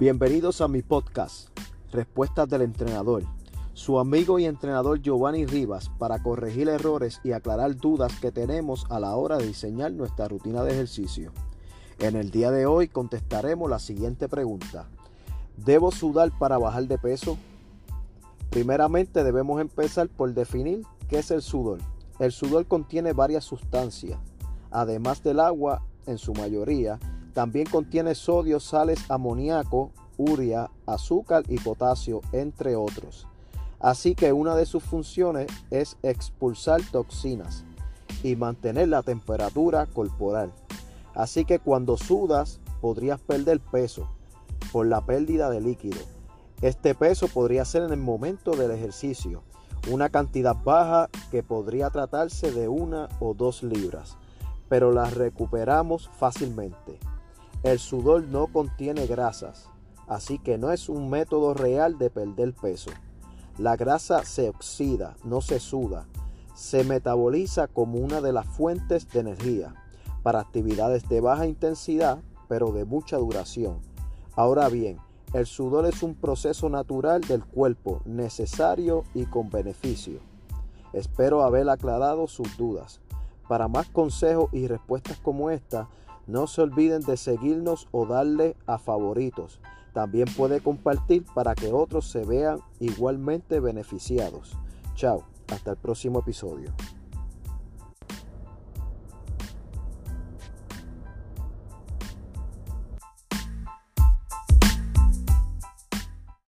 Bienvenidos a mi podcast, Respuestas del Entrenador. Su amigo y entrenador Giovanni Rivas para corregir errores y aclarar dudas que tenemos a la hora de diseñar nuestra rutina de ejercicio. En el día de hoy contestaremos la siguiente pregunta. ¿Debo sudar para bajar de peso? Primeramente debemos empezar por definir qué es el sudor. El sudor contiene varias sustancias, además del agua en su mayoría, también contiene sodio, sales, amoníaco, urea, azúcar y potasio, entre otros. Así que una de sus funciones es expulsar toxinas y mantener la temperatura corporal. Así que cuando sudas podrías perder peso por la pérdida de líquido. Este peso podría ser en el momento del ejercicio, una cantidad baja que podría tratarse de una o dos libras, pero la recuperamos fácilmente. El sudor no contiene grasas, así que no es un método real de perder peso. La grasa se oxida, no se suda. Se metaboliza como una de las fuentes de energía para actividades de baja intensidad, pero de mucha duración. Ahora bien, el sudor es un proceso natural del cuerpo, necesario y con beneficio. Espero haber aclarado sus dudas. Para más consejos y respuestas como esta, no se olviden de seguirnos o darle a favoritos. También puede compartir para que otros se vean igualmente beneficiados. Chao, hasta el próximo episodio.